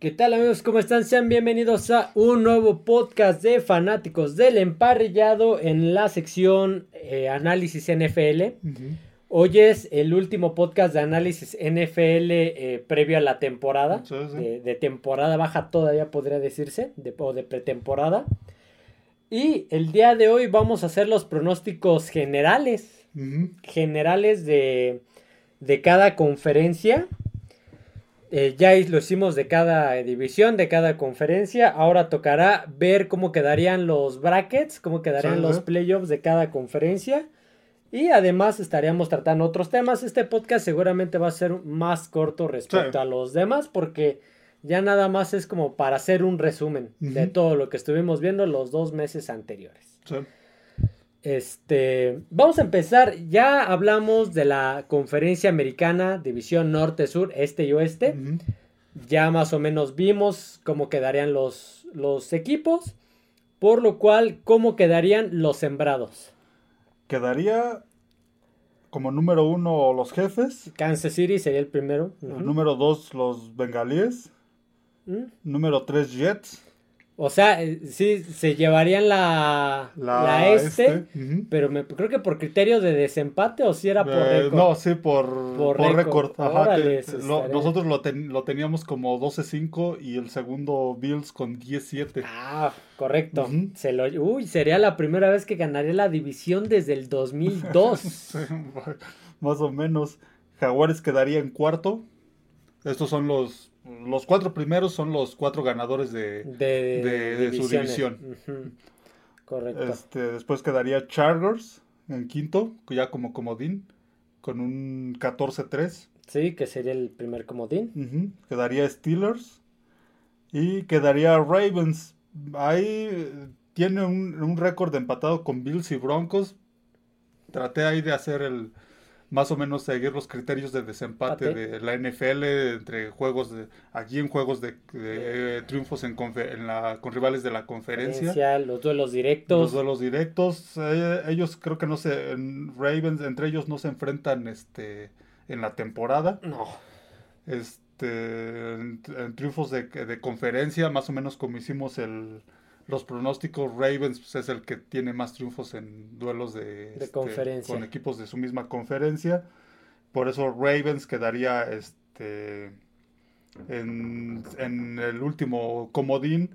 ¿Qué tal amigos? ¿Cómo están? Sean bienvenidos a un nuevo podcast de fanáticos del emparrillado en la sección eh, Análisis NFL. Hoy es el último podcast de análisis NFL eh, previo a la temporada. Sí, sí. De, de temporada baja todavía podría decirse, de, o de pretemporada. Y el día de hoy vamos a hacer los pronósticos generales. Generales de, de cada conferencia. Eh, ya lo hicimos de cada división, de cada conferencia. Ahora tocará ver cómo quedarían los brackets, cómo quedarían Sí, los playoffs de cada conferencia. Y además estaríamos tratando otros temas. Este podcast seguramente va a ser más corto respecto Sí. a los demás porque ya nada más es como para hacer un resumen de todo lo que estuvimos viendo los dos meses anteriores. Sí. Este, vamos a empezar. Ya hablamos de la conferencia americana, división norte, sur, este y oeste. Ya más o menos vimos cómo quedarían los, los equipos. Por lo cual, cómo quedarían los sembrados. Quedaría como número uno los jefes, Kansas City sería el primero. Número dos los bengalíes, ¿Mm? número tres Jets, O sea, eh, sí, se llevarían la, la, la este, ujú. pero me, creo que por criterio de desempate o si era por Eh, récord. no, sí, por, Por por récord. Ajá, Órale, que- lo- nosotros lo, ten- lo teníamos como 12-5 y el segundo Bills con 10-7. Ah, correcto. Se lo, uy, sería la primera vez que ganaría la división desde el 2002. Sí, más o menos. Jaguares quedaría en cuarto. Estos son los. Los cuatro primeros son los cuatro ganadores de. de, De- de su división. Correcto. Este, después quedaría Chargers en quinto, ya como comodín, con un 14-3. Sí, que sería el primer comodín. Quedaría Steelers y quedaría Ravens. Ahí eh, tiene un, un récord de empatado con Bills y Broncos. Traté ahí de hacer el más o menos seguir los criterios de desempate Empate. de la NFL entre juegos de aquí en juegos de, de, eh, triunfos en, confe- en la, con rivales de la conferencia. Conferencia, Los duelos directos. Los duelos directos, eh, ellos creo que no se, en Ravens, entre ellos no se enfrentan este en la temporada. No. Este, en, en triunfos de, de conferencia, más o menos como hicimos el, los pronósticos, Ravens pues, es el que tiene más triunfos en duelos de, este, conferencia. con equipos de su misma conferencia. Por eso Ravens quedaría este, en, en el último comodín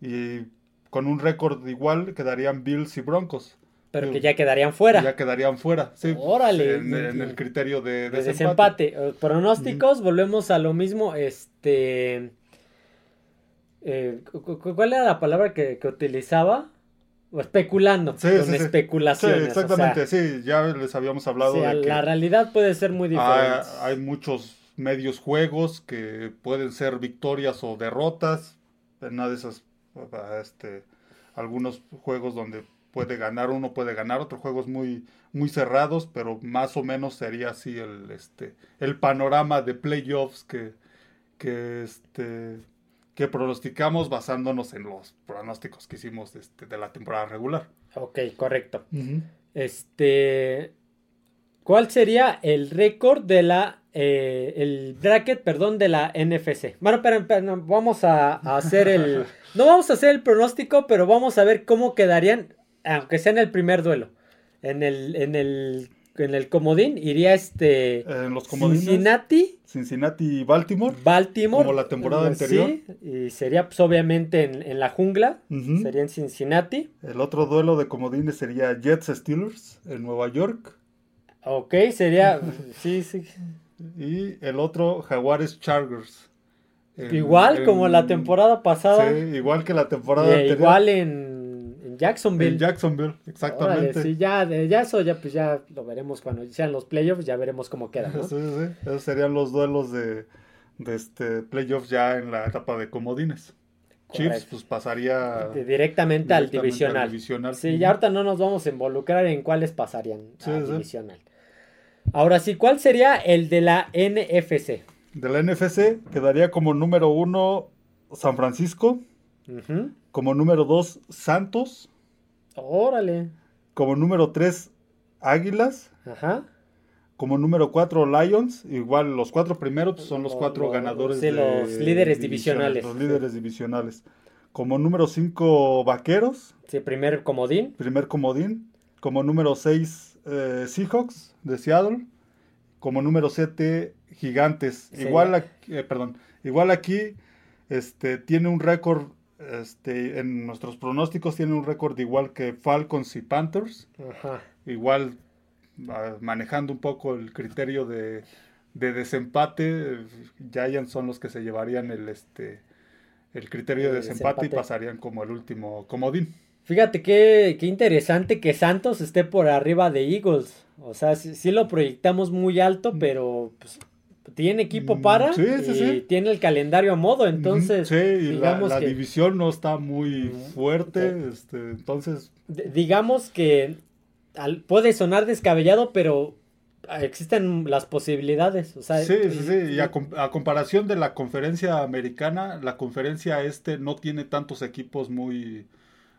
y con un récord igual quedarían Bills y Broncos. Pero que ya quedarían fuera. Ya quedarían fuera, sí. Órale. En, en el criterio de, de desempate. desempate. Eh, Pronósticos, volvemos a lo mismo. Este. Eh, cu- cu- ¿Cuál era la palabra que, que utilizaba? O especulando. Sí, con sí, especulaciones. o sea, exactamente, sí, ya les habíamos hablado de que la realidad puede ser muy diferente. hay, hay muchos medios juegos que pueden ser victorias o derrotas. En una de esas, este, algunos juegos donde puede ganar uno, puede ganar otros juegos muy, muy cerrados, pero más o menos sería así el, este, el panorama de playoffs que, que, este, que pronosticamos basándonos en los pronósticos que hicimos este, de la temporada regular. Ok, correcto. Este. ¿Cuál sería el récord de la. eh, el bracket, perdón, de la NFC? Bueno, pero, vamos a, a hacer el. No vamos a hacer el pronóstico, pero vamos a ver cómo quedarían, aunque sea en el primer duelo. En el, en el, en el comodín iría este. En los comodines, Cincinnati, Cincinnati y Baltimore. Baltimore. Como la temporada eh, anterior. Sí, y sería pues obviamente en, en la jungla. Sería en Cincinnati. El otro duelo de comodines sería Jets Steelers en Nueva York. Ok, sería. Sí, sí. Y el otro Jaguares Chargers. En- Igual en- como la temporada pasada. Sí, igual que la temporada eh, anterior. igual en Jacksonville. En Jacksonville, Órale, exactamente. sí, ya, de- ya eso ya pues ya lo veremos cuando sean los playoffs, ya veremos cómo queda, ¿no? Sí, sí, sí. Esos serían los duelos de, de este playoffs ya en la etapa de comodines. Chiefs Correcto. pues pasaría directamente, al divisional. divisional. Sí, ya ahorita no nos vamos a involucrar en cuáles pasarían Sí, al sí. divisional. Ahora sí, ¿cuál sería el de la NFC? De la NFC quedaría como número uno San Francisco, Ujú. Como número dos Santos, Órale. como número tres Águilas, Ajá. Como número 4, Lions. Igual los cuatro primeros son los cuatro ganadores de los líderes divisionales. Los líderes divisionales. Como número 5, Vaqueros. Sí, primer comodín. Primer comodín. Como número 6, eh, Seahawks de Seattle. Como número 7, Gigantes. Igual, eh, perdón, igual aquí este, tiene un récord, este, en nuestros pronósticos tiene un récord igual que Falcons y Panthers. Igual manejando un poco el criterio de, de desempate, Giants son los que se llevarían el, este, el criterio de desempate, y pasarían como el último comodín. Fíjate qué, qué interesante que Santos esté por arriba de Eagles. O sea, sí, lo proyectamos muy alto, mm. pero pues, tiene equipo mm, para y tiene el calendario a modo, entonces digamos la, división no está muy fuerte, este, entonces digamos que puede sonar descabellado, pero existen las posibilidades. O sea, sí, sí, sí. Y a, comparación de la conferencia americana, la conferencia este no tiene tantos equipos muy,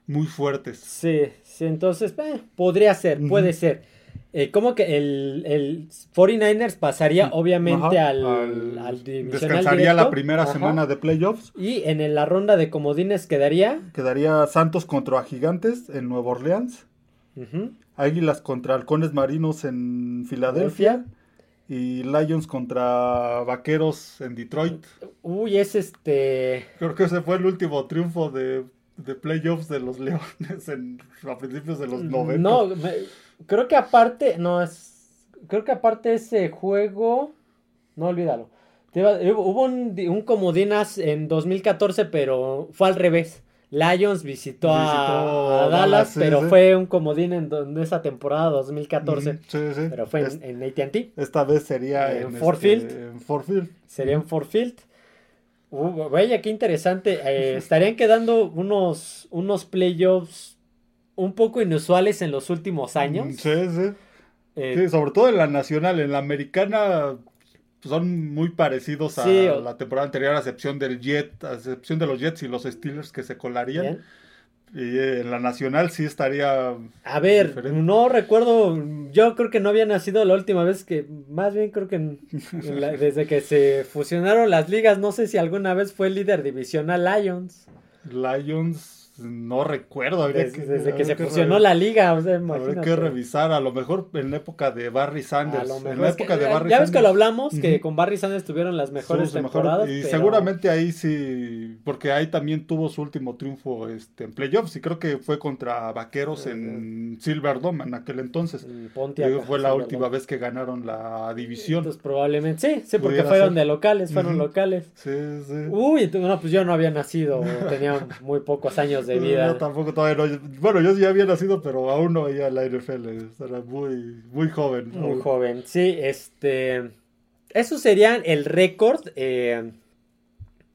muy fuertes. Sí, sí, entonces eh, podría ser, puede ser. Eh, ¿Cómo que el, el 49ers pasaría obviamente al, al, Descansaría la primera semana de playoffs. Y en la ronda de comodines quedaría. Quedaría Santos contra Gigantes en Nueva Orleans. Águilas contra Halcones Marinos en Filadelfia. Y Lions contra Vaqueros en Detroit. Uy, es este. Creo que ese fue el último triunfo de, playoffs de los Leones en, a principios de los 90. No, creo que aparte. No, es. Creo que aparte ese juego. No olvídalo. Hubo un, un comodinas en 2014, pero fue al revés. Lions visitó, a, Dallas, pero fue un comodín en, esa temporada 2014. Sí, sí. Pero fue en, ATT. Esta vez sería en, Fort Field. Field. Sería en Fort Field. Uh, vaya, qué interesante. Eh, estarían quedando unos, unos playoffs un poco inusuales en los últimos años. Sí, sí. Eh, sí, sobre todo en la nacional. En la americana son muy parecidos a la temporada anterior, a excepción del Jet, a excepción de los Jets y los Steelers que se colarían. Y eh, en la nacional sí estaría. A ver, no recuerdo. Yo creo que no había nacido la última vez que. Más bien creo que desde que se fusionaron las ligas. No sé si alguna vez fue el líder divisional Lions. Lions no recuerdo. Desde, que, se fusionó la liga, o sea, Habría que revisar, a lo mejor en la época de Barry Sanders. En la época de Barry ya ves que lo hablamos, que con Barry Sanders tuvieron las mejores temporadas. y seguramente ahí sí, porque ahí también tuvo su último triunfo este, en playoffs, y creo que fue contra Vaqueros en Silverdome en aquel entonces. fue la última vez que ganaron la división. Entonces probablemente, sí, sí, porque fueron de locales, fueron locales. Sí, sí. Uy, no, pues yo no había nacido, tenía muy pocos años de vida. Yo tampoco todavía no. Bueno, yo ya había nacido, pero aún no veía la NFL. Era muy, muy joven. Muy joven, sí. Este. Eso serían el récord eh,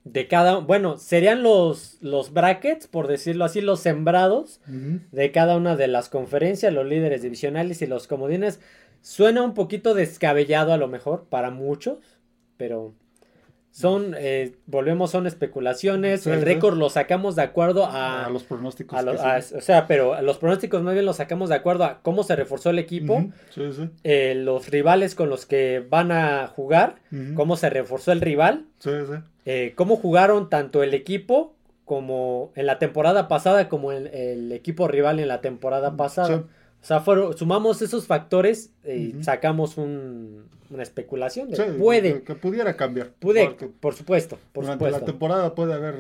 de cada. Bueno, serían los, los brackets, por decirlo así, los sembrados de cada una de las conferencias, los líderes divisionales y los comodines. Suena un poquito descabellado a lo mejor para muchos, pero son, eh, volvemos, son especulaciones. el récord lo sacamos de acuerdo a, a los pronósticos. o sea, pero los pronósticos más bien los sacamos de acuerdo a cómo se reforzó el equipo, eh, los rivales con los que van a jugar, cómo se reforzó el rival, eh, cómo jugaron tanto el equipo como en la temporada pasada como el, el equipo rival en la temporada pasada. O sea, sumamos esos factores y sacamos una especulación. puede. Que, pudiera cambiar. Puede, por supuesto. Por durante la temporada puede haber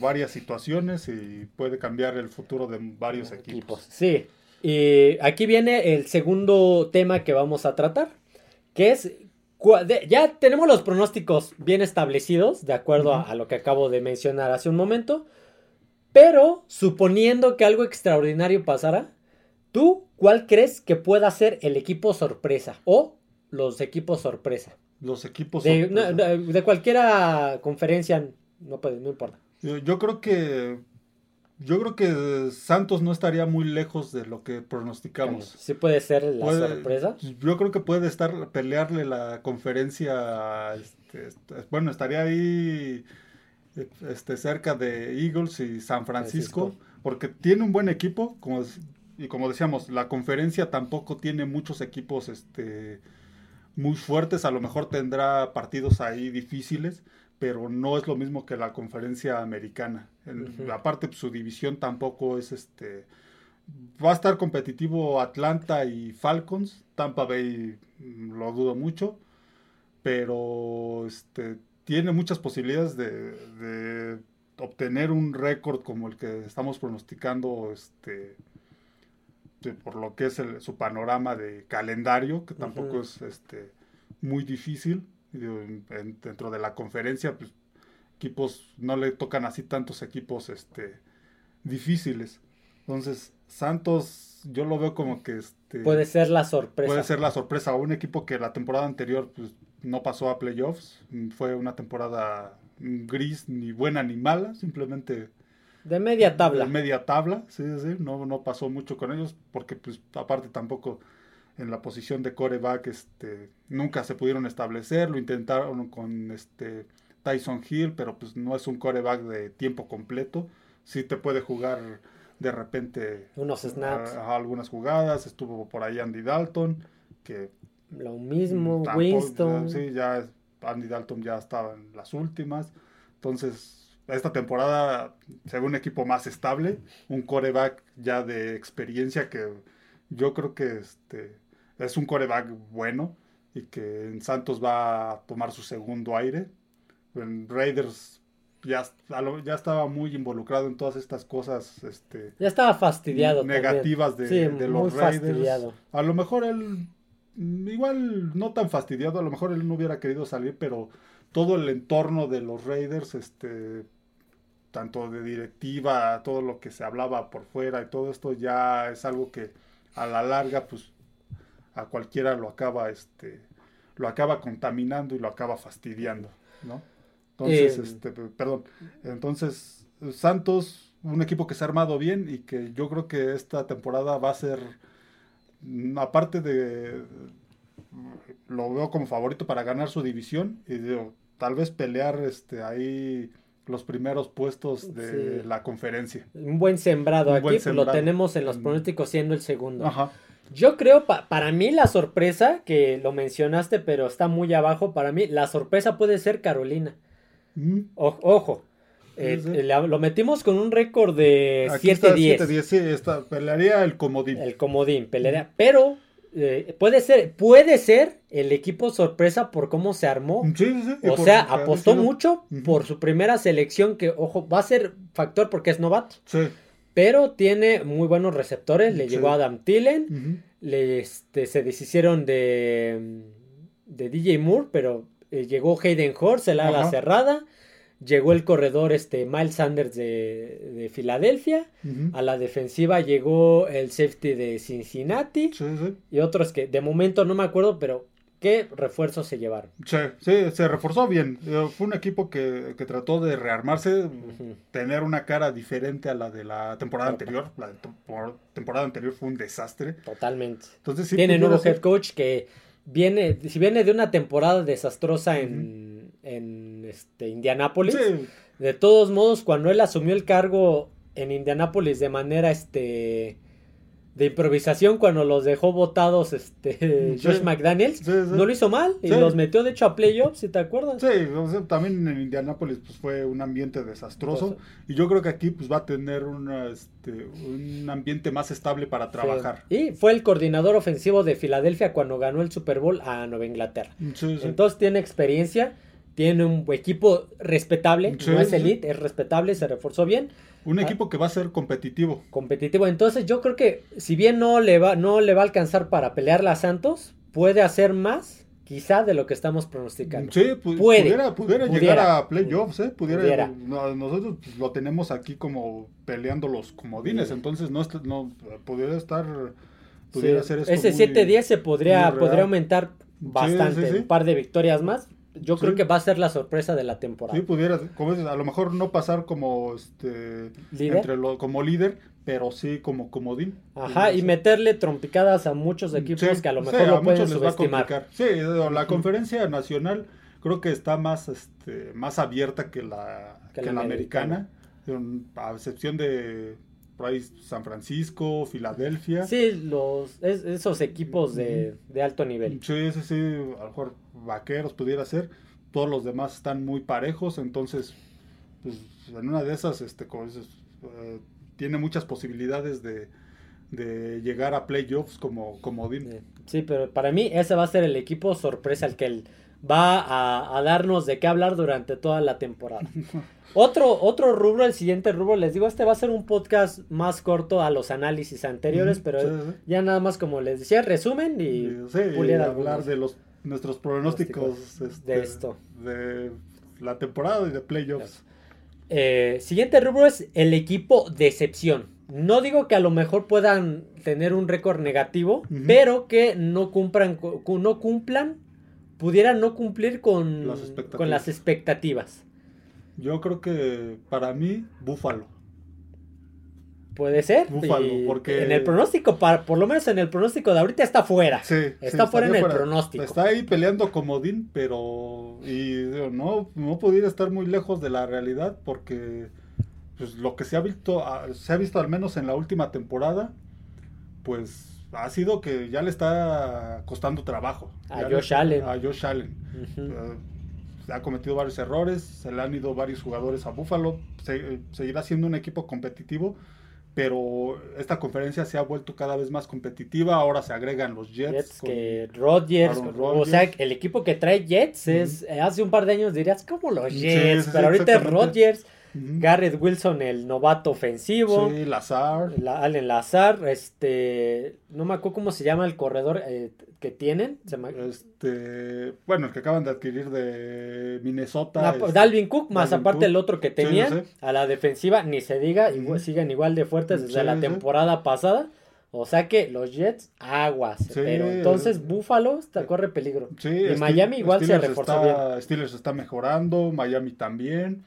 varias situaciones y puede cambiar el futuro de varios equipos. Sí. Y aquí viene el segundo tema que vamos a tratar, que es ya tenemos los pronósticos bien establecidos, de acuerdo a, lo que acabo de mencionar hace un momento. Pero suponiendo que algo extraordinario pasara, ¿Tú cuál crees que pueda ser el equipo sorpresa o los equipos sorpresa? Los equipos de, sorpresa. de, cualquiera conferencia, no, puede, no importa. Yo, creo que yo creo que Santos no estaría muy lejos de lo que pronosticamos. Sí puede ser la sorpresa. Yo creo que puede estar pelearle la conferencia. Este, bueno, estaría ahí este, cerca de Eagles y San Francisco, porque tiene un buen equipo, como y como decíamos, la conferencia tampoco tiene muchos equipos este, muy fuertes, a lo mejor tendrá partidos ahí difíciles, pero no es lo mismo que la conferencia americana. Aparte, pues, su división tampoco es este... Va a estar competitivo Atlanta y Falcons. Tampa Bay mm, lo dudo mucho. Pero este, tiene muchas posibilidades de, obtener un récord como el que estamos pronosticando este, por lo que es su panorama de calendario, que tampoco es este, muy difícil dentro de la conferencia, pues equipos, no le tocan así tantos equipos este, difíciles. Entonces, Santos, yo lo veo como que este, puede ser la sorpresa. Puede ser la sorpresa. Un equipo que la temporada anterior pues, no pasó a playoffs. Fue una temporada gris, ni buena ni mala, simplemente. De media tabla. De media tabla, sí, sí. No, no pasó mucho con ellos, porque pues aparte tampoco en la posición de coreback, este, nunca se pudieron establecer, lo intentaron con este Tyson Hill, pero pues no es un coreback de tiempo completo, sí te puede jugar de repente unos snaps, algunas jugadas, estuvo por ahí Andy Dalton, que lo mismo, Winston, sí, ya Andy Dalton ya estaba en las últimas, entonces esta temporada se ve un equipo más estable, un coreback ya de experiencia que yo creo que este es un coreback bueno y que en Santos va a tomar su segundo aire. En Raiders ya, ya estaba muy involucrado en todas estas cosas. Este, ya estaba fastidiado. Negativas de, los Raiders. A lo mejor él, igual no tan fastidiado, a lo mejor él no hubiera querido salir, pero todo el entorno de los Raiders, este, tanto de directiva, todo lo que se hablaba por fuera y todo esto ya es algo que a la larga, pues a cualquiera lo acaba, este, lo acaba contaminando y lo acaba fastidiando, ¿no? Entonces, eh, este, perdón, entonces Santos, un equipo que se ha armado bien y que yo creo que esta temporada va a ser, aparte de, lo veo como favorito para ganar su división y digo, tal vez pelear este, ahí los primeros puestos de la conferencia. Un buen sembrado aquí, pues, lo tenemos en los mm. pronósticos siendo el segundo. Ajá. Yo creo, para mí la sorpresa, que lo mencionaste, pero está muy abajo, para mí la sorpresa puede ser Carolina. Mm. ojo, eh, lo metimos con un récord de 7-10. Sí, pelearía el comodín. El comodín, pelearía, pero eh, puede ser, puede ser el equipo sorpresa por cómo se armó. o sea, apostó mucho por su primera selección, que, ojo, va a ser factor porque es novato. Pero tiene muy buenos receptores. Le llegó Adam Tillen. le, este, se deshicieron de, de DJ Moore, pero eh, llegó Hayden Horst, el ala cerrada. Llegó el corredor este, Miles Sanders de, de Filadelfia. A la defensiva llegó el safety de Cincinnati. Y otros que de momento no me acuerdo, pero ¿Qué refuerzos se llevaron? Sí, sí, se reforzó bien. Eh, fue un equipo que, trató de rearmarse, tener una cara diferente a la de la temporada anterior. La temporada anterior fue un desastre. Totalmente. Entonces, sí, Tiene nuevo head coach que viene, si viene de una temporada desastrosa en, en este, Indianápolis, de todos modos, cuando él asumió el cargo en Indianápolis de manera este de improvisación cuando los dejó votados este Josh McDaniels. No lo hizo mal y los metió de hecho a playoffs, si te acuerdas. Sí, también en Indianapolis pues, fue un ambiente desastroso y yo creo que aquí pues va a tener una, este, un ambiente más estable para trabajar. Y fue el coordinador ofensivo de Filadelfia cuando ganó el Super Bowl a Nueva Inglaterra. Entonces tiene experiencia, tiene un equipo respetable, no es elite, es respetable, se reforzó bien. Un ah. equipo que va a ser competitivo. Competitivo. Entonces yo creo que si bien no le va, no le va a alcanzar para pelearle a Santos, puede hacer más quizá de lo que estamos pronosticando. Sí, pudiera, pudiera, llegar a playoffs, ¿eh? Pudiera, nosotros pues, lo tenemos aquí como peleando los comodines, entonces no, no pudiera estar, pudiera ser Ese 7-10 se podría, podría aumentar bastante, un par de victorias más, yo creo que va a ser la sorpresa de la temporada. Sí, pudiera, como a lo mejor no pasar como este ¿Líder? como líder, pero sí como comodín. Ajá, y meterle trompicadas a muchos equipos que a lo mejor lo pueden subestimar. Sí, la conferencia nacional creo que está más este más abierta que la que, la, americana, a excepción de por ahí San Francisco, Filadelfia. Sí, los, esos equipos de, de, alto nivel. Sí, sí, sí, a lo mejor Vaqueros pudiera ser. Todos los demás están muy parejos, entonces, pues en una de esas, este, como dices, eh, tiene muchas posibilidades de, de llegar a playoffs como, como Sí, pero para mí ese va a ser el equipo sorpresa, el que el, va a, darnos de qué hablar durante toda la temporada. otro, otro rubro, el siguiente rubro, les digo, este va a ser un podcast más corto a los análisis anteriores, pero ya nada más como les decía, resumen y, hablar de los nuestros pronósticos este, de esto. De la temporada y de playoffs. Eh, siguiente rubro es el equipo decepción. No digo que a lo mejor puedan tener un récord negativo, pero que no cumplan, no cumplan pudiera no cumplir con las expectativas. Con las expectativas. Yo creo que para mí, Búfalo. Puede ser. Búfalo, porque. En el pronóstico, por lo menos en el pronóstico de ahorita está fuera. Sí. Está fuera en el pronóstico. Está ahí peleando comodín, pero. Y no, no pudiera estar muy lejos de la realidad porque. Pues lo que se ha visto, se ha visto al menos en la última temporada, pues ha sido que ya le está costando trabajo. A Josh Allen. A Josh Allen. Eh, ha cometido varios errores, se le han ido varios jugadores a Buffalo, seguirá siendo un equipo competitivo, pero esta conferencia se ha vuelto cada vez más competitiva, ahora se agregan los Jets. que Rodgers, o sea, el equipo que trae Jets es, hace un par de años dirías como los Jets, pero ahorita es Rodgers. Garrett Wilson, el novato ofensivo. Sí, Lazar. Allen Lazar, este, no me acuerdo cómo se llama el corredor eh, que tienen. Este, bueno, el que acaban de adquirir de Minnesota. Ah, Dalvin Cook, más aparte el otro que tenían. A la defensiva, ni se diga, siguen igual de fuertes desde la temporada pasada. O sea que los Jets, aguas. pero entonces Buffalo está, corre peligro. y Miami igual se reforzó bien. Steelers está mejorando, Miami también.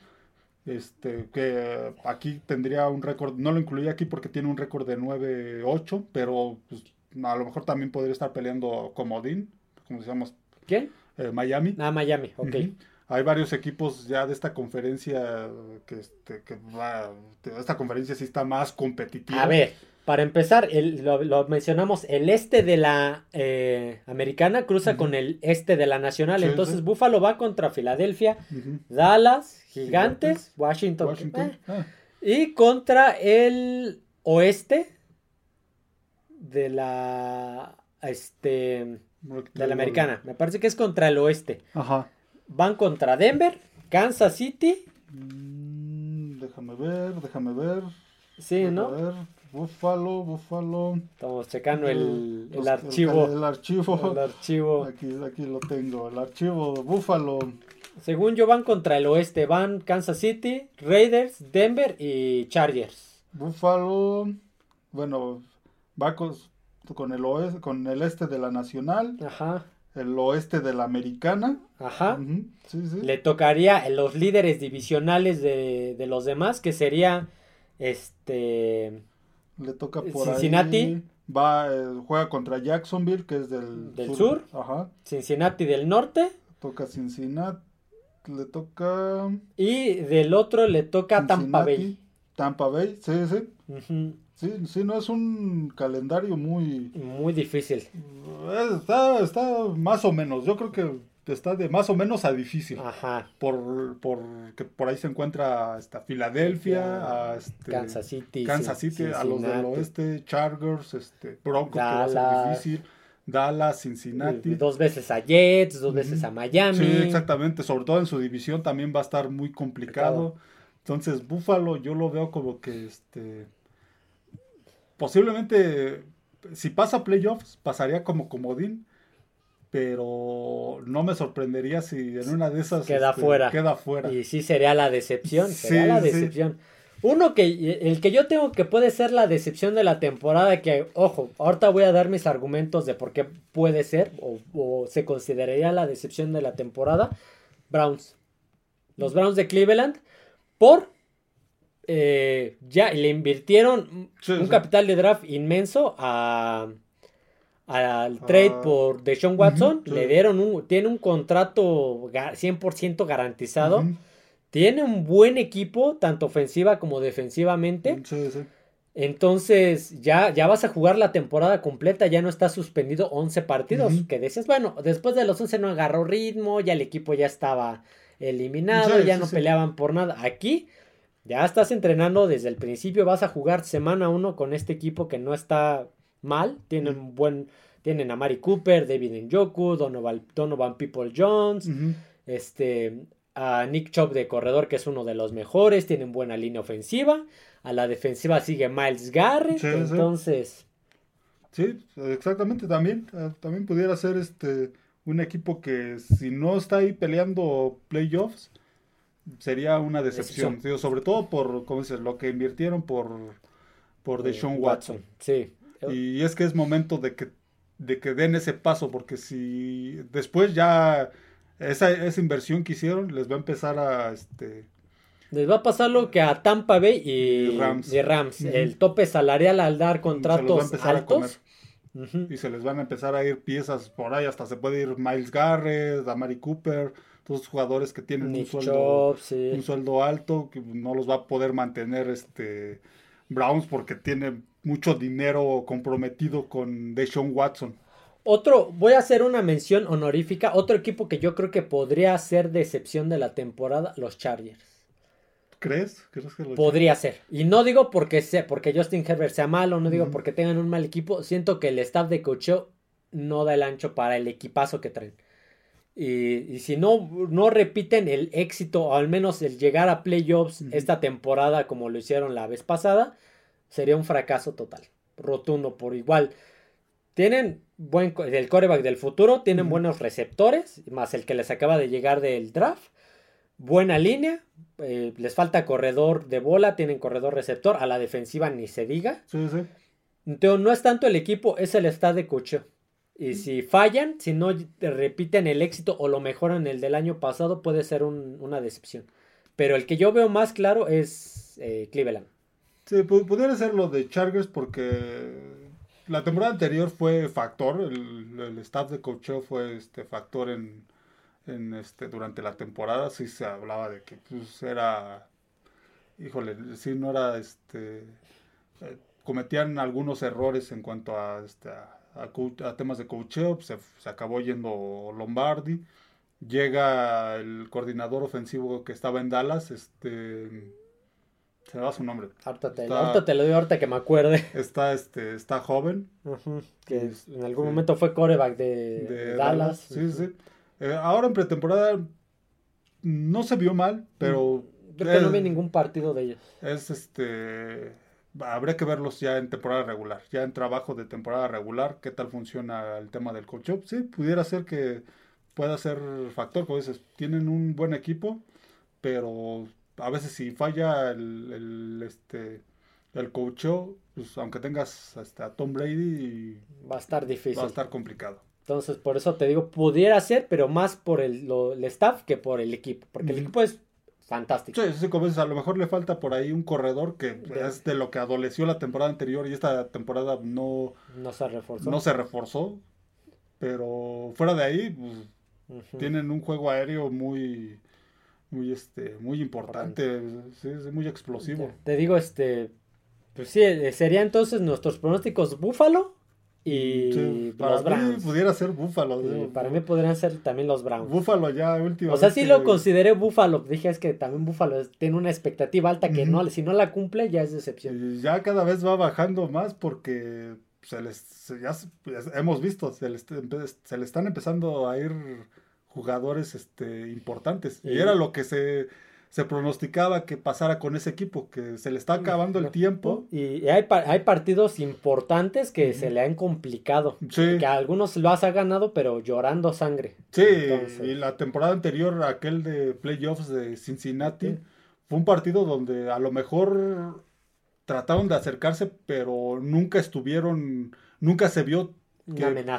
Este, que aquí tendría un récord, no lo incluí aquí porque tiene un récord de 9-8, pero pues, a lo mejor también podría estar peleando comodín, como decíamos. ¿Quién? Eh, Miami. Ah, Miami, ok. Hay varios equipos ya de esta conferencia que, este, que va, esta conferencia sí está más competitiva. A ver, para empezar, el, lo, mencionamos, el este de la eh, americana cruza con el este de la nacional. Entonces Buffalo va contra Filadelfia, Dallas, Gigantes, Washington. Eh, ah. Y contra el oeste de la este de la americana. Me parece que es contra el oeste. Ajá. Van contra Denver, Kansas City. Mm, déjame ver, déjame ver. Sí, ¿no? Ver. Búfalo, Búfalo. Estamos checando el, el, archivo. El, archivo. El archivo. Aquí, aquí lo tengo. El archivo Búfalo. Según yo van contra el oeste. Van Kansas City, Raiders, Denver y Chargers. Búfalo. Bueno, va con, el oeste, con el este de la Nacional. Ajá. El oeste de la Americana. Ajá. Le tocaría los líderes divisionales de, de los demás, que sería este le toca por Cincinnati. Va, eh, juega contra Jacksonville, que es del, del sur. Ajá. Cincinnati del norte. Toca Cincinnati. Le toca. Y del otro le toca Tampa Bay. Tampa Bay, sí, sí. Sí, sí, no es un calendario muy... Muy difícil. Eh, está, está más o menos. Yo creo que está de más o menos a difícil. Ajá. Por, por que por ahí se encuentra hasta Filadelfia, a este, Kansas City, Kansas City, a los del oeste, Chargers, este, Broncos, que va a ser difícil. Dallas, Cincinnati. Dos veces a Jets, dos veces a Miami. Sí, exactamente. Sobre todo en su división también va a estar muy complicado. Entonces, Buffalo yo lo veo como que este posiblemente si pasa playoffs pasaría como comodín pero no me sorprendería si en una de esas queda este, fuera. Queda fuera. Y sí sería la decepción, sería la decepción. Uno que el que yo tengo que puede ser la decepción de la temporada que ojo, ahorita voy a dar mis argumentos de por qué puede ser o, se consideraría la decepción de la temporada. Browns. Los Browns de Cleveland por eh, ya le invirtieron un capital de draft inmenso a al trade ah, por Deshaun Watson, le dieron un, tiene un contrato 100% garantizado, tiene un buen equipo, tanto ofensiva como defensivamente. Entonces, ya, ya vas a jugar la temporada completa, ya no está suspendido 11 partidos. Que dices, bueno, después de los 11 no agarró ritmo, ya el equipo ya estaba eliminado, ya no peleaban por nada. Aquí ya estás entrenando desde el principio, vas a jugar semana 1 con este equipo que no está mal, tienen buen, tienen a Mari Cooper, David Njoku, Donovan, Donovan People Jones, este, a Nick Chop de corredor, que es uno de los mejores, tienen buena línea ofensiva. A la defensiva sigue Miles Garrett. entonces. Sí. exactamente. También, eh, también pudiera ser este un equipo que si no está ahí peleando playoffs, sería una decepción. sobre todo por, ¿cómo dices? Lo que invirtieron por, por eh, Deshaun Watson. Sí. Y es que es momento de que, de que den ese paso, porque si después ya esa, esa inversión que hicieron les va a empezar a, este, les va a pasar lo que a Tampa Bay y, Rams. El tope salarial al dar contratos altos. Y se les van a empezar a ir piezas por ahí, hasta se puede ir Miles Garrett, Amari Cooper, todos los jugadores que tienen un sueldo, un sueldo alto, que no los va a poder mantener este Browns porque tiene mucho dinero comprometido con Deshaun Watson. Otro, voy a hacer una mención honorífica, otro equipo que yo creo que podría ser decepción de la temporada, los Chargers. ¿Crees? Podría ser. Y no digo porque sea, porque Justin Herbert sea malo, no digo porque tengan un mal equipo. Siento que el staff de cocheo no da el ancho para el equipazo que traen. Y, si no, no repiten el éxito, o al menos el llegar a playoffs esta temporada como lo hicieron la vez pasada, sería un fracaso total. Rotundo por igual. Tienen buen el coreback del futuro, tienen buenos receptores, más el que les acaba de llegar del draft buena línea. Eh, les falta corredor de bola, tienen corredor receptor. A la defensiva ni se diga. Sí, sí. Entonces, no es tanto el equipo, es el estado de coche. Y si fallan, si no repiten el éxito o lo mejoran el del año pasado, puede ser una decepción. Pero el que yo veo más claro es eh, Cleveland. Sí, pudiera ser lo de Chargers porque la temporada anterior fue factor, el, staff de cocheo fue este factor en, en este durante la temporada. Sí se hablaba de que pues era híjole sí no era este eh, cometían algunos errores en cuanto a este a, temas de coacheo pues, se, acabó yendo Lombardi. Llega el coordinador ofensivo que estaba en Dallas este se va su nombre. Ahorita te, lo digo ahorita que me acuerde. Está, este, está joven. que en algún momento fue coreback de, Dallas. Sí, sí. Eh, ahora en pretemporada no se vio mal, pero... Creo no vi ningún partido de ellos. Es este... Habría que verlos ya en temporada regular, ya en trabajo de temporada regular, qué tal funciona el tema del coach Sí, pudiera ser que pueda ser factor, como dices, tienen un buen equipo, pero a veces si falla el, el este el coach, pues aunque tengas hasta Tom Brady va a estar difícil. Va a estar complicado. Entonces, por eso te digo, pudiera ser, pero más por el, staff que por el equipo. Porque el equipo es fantástico. Sí, sí, como dices, a lo mejor le falta por ahí un corredor que es de lo que adoleció la temporada anterior y esta temporada no, no se reforzó. No se reforzó. Pero fuera de ahí, pues, tienen un juego aéreo muy, muy, este, muy importante, sí, es muy explosivo. Te, digo, este, pues sí, eh, sería entonces nuestros pronósticos Búfalo y los Browns. pudiera ser Búfalo. para mí podrían ser también los Browns. Búfalo ya último. O sea, sí lo consideré Búfalo. Dije es que también Búfalo tiene una expectativa alta que no, si no la cumple ya es decepción. Ya cada vez va bajando más porque se les, ya hemos visto, se les, se le están empezando a ir jugadores este, importantes. Y era lo que se se pronosticaba que pasara con ese equipo, que se le está acabando el tiempo. Y hay, hay partidos importantes que se le han complicado. Que a algunos lo has ganado, pero llorando sangre. Sí, y la temporada anterior, aquel de playoffs de Cincinnati, fue un partido donde a lo mejor trataron de acercarse, pero nunca estuvieron, nunca se vio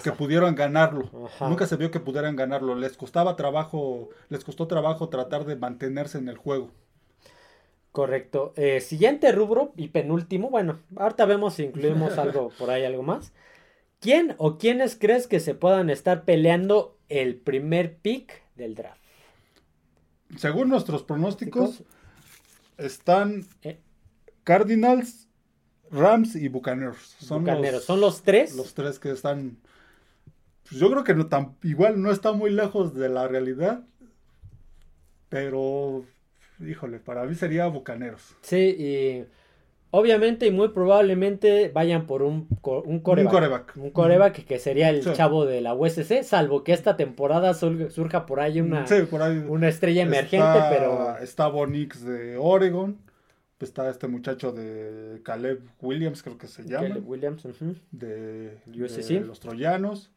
que, pudieran ganarlo. Nunca se vio que pudieran ganarlo. Les costaba trabajo, les costó trabajo tratar de mantenerse en el juego. Correcto. Eh, siguiente rubro y penúltimo. Bueno, ahorita vemos si incluimos algo por ahí, algo más. ¿Quién o quiénes crees que se puedan estar peleando el primer pick del draft? Según nuestros pronósticos, están eh. Cardinals, Rams y Bucaneros. Son Bucaneros. Los, ¿Son los tres? Los tres que están. Pues yo creo que no tan, igual no está muy lejos de la realidad. Pero, híjole, para mí sería Bucaneros. Sí, y obviamente y muy probablemente vayan por un, un coreback. Un coreback. que sería el chavo de la USC, salvo que esta temporada surja por ahí una, una estrella emergente, pero... Está Bonix de Oregon. Está este muchacho de Caleb Williams, creo que se llama. Caleb Williams, de, de, los troyanos.